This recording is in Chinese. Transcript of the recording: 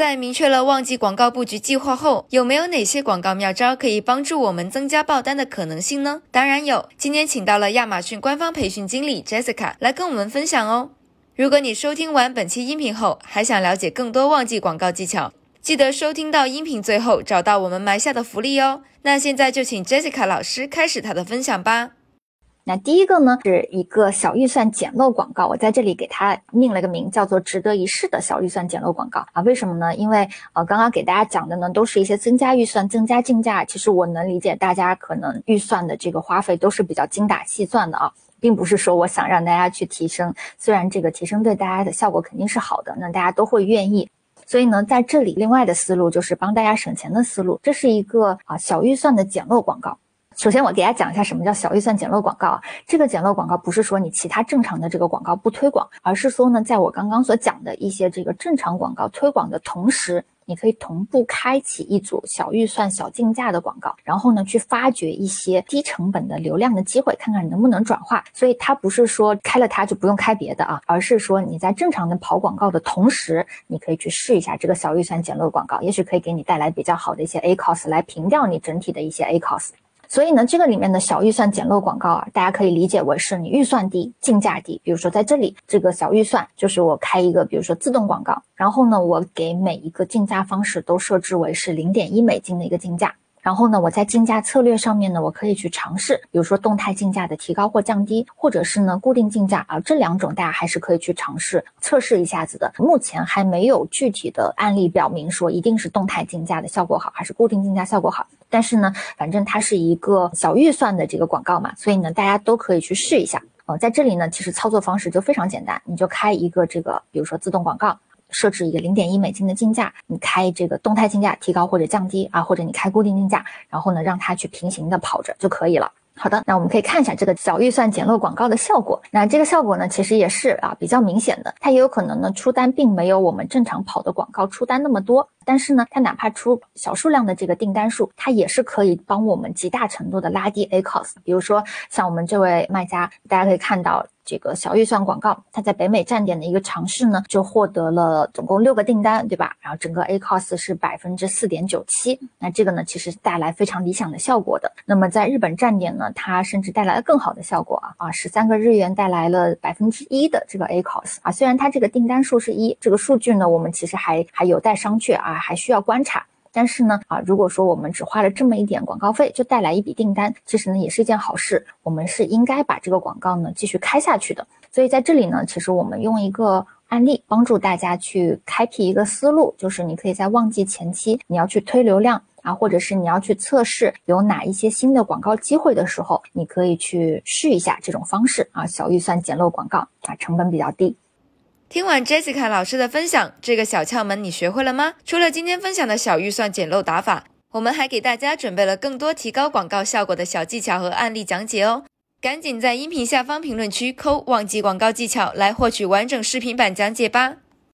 在明确了旺季广告布局计划后，有没有哪些广告妙招可以帮助我们增加爆单的可能性呢？当然有，今天请到了亚马逊官方培训经理 Jessica 来跟我们分享哦。如果你收听完本期音频后，还想了解更多旺季广告技巧，记得收听到音频最后，找到我们埋下的福利哦。那现在就请 Jessica 老师开始她的分享吧。那第一个呢，是一个小预算捡漏广告，我在这里给它命了个名，叫做“值得一试”的小预算捡漏广告啊。为什么呢？因为呃，刚刚给大家讲的呢，都是一些增加预算、增加竞价。其实我能理解大家可能预算的这个花费都是比较精打细算的啊，并不是说我想让大家去提升，虽然这个提升对大家的效果肯定是好的，那大家都会愿意。所以呢，在这里另外的思路就是帮大家省钱的思路，这是一个啊小预算的捡漏广告。首先，我给大家讲一下什么叫小预算捡漏广告啊。这个捡漏广告不是说你其他正常的这个广告不推广，而是说呢，在我刚刚所讲的一些这个正常广告推广的同时，你可以同步开启一组小预算小竞价的广告，然后呢，去发掘一些低成本的流量的机会，看看能不能转化。所以它不是说开了它就不用开别的啊，而是说你在正常的跑广告的同时，你可以去试一下这个小预算捡漏广告，也许可以给你带来比较好的一些 A cost 来平掉你整体的一些 A cost。所以呢，这个里面的小预算捡漏广告啊，大家可以理解为是你预算低，竞价低。比如说在这里，这个小预算就是我开一个，比如说自动广告，然后呢，我给每一个竞价方式都设置为是零点一美金的一个竞价。然后呢，我在竞价策略上面呢，我可以去尝试，比如说动态竞价的提高或降低，或者是呢固定竞价啊，这两种大家还是可以去尝试测试一下子的。目前还没有具体的案例表明说一定是动态竞价的效果好，还是固定竞价效果好。但是呢，反正它是一个小预算的这个广告嘛，所以呢，大家都可以去试一下。哦，在这里呢，其实操作方式就非常简单，你就开一个这个，比如说自动广告。设置一个零点一美金的竞价，你开这个动态竞价提高或者降低啊，或者你开固定竞价，然后呢让它去平行的跑着就可以了。好的，那我们可以看一下这个小预算简陋广告的效果。那这个效果呢，其实也是啊比较明显的。它也有可能呢出单并没有我们正常跑的广告出单那么多，但是呢，它哪怕出小数量的这个订单数，它也是可以帮我们极大程度的拉低 A cost。比如说像我们这位卖家，大家可以看到。这个小预算广告，它在北美站点的一个尝试呢，就获得了总共六个订单，对吧？然后整个 A cost 是百分之四点九七，那这个呢，其实带来非常理想的效果的。那么在日本站点呢，它甚至带来了更好的效果啊啊，十三个日元带来了百分之一的这个 A cost 啊。虽然它这个订单数是一，这个数据呢，我们其实还还有待商榷啊，还需要观察。但是呢，啊，如果说我们只花了这么一点广告费，就带来一笔订单，其实呢也是一件好事。我们是应该把这个广告呢继续开下去的。所以在这里呢，其实我们用一个案例帮助大家去开辟一个思路，就是你可以在旺季前期，你要去推流量啊，或者是你要去测试有哪一些新的广告机会的时候，你可以去试一下这种方式啊，小预算捡漏广告啊，成本比较低。听完 Jessica 老师的分享，这个小窍门你学会了吗？除了今天分享的小预算捡漏打法，我们还给大家准备了更多提高广告效果的小技巧和案例讲解哦。赶紧在音频下方评论区扣“忘记广告技巧”来获取完整视频版讲解吧。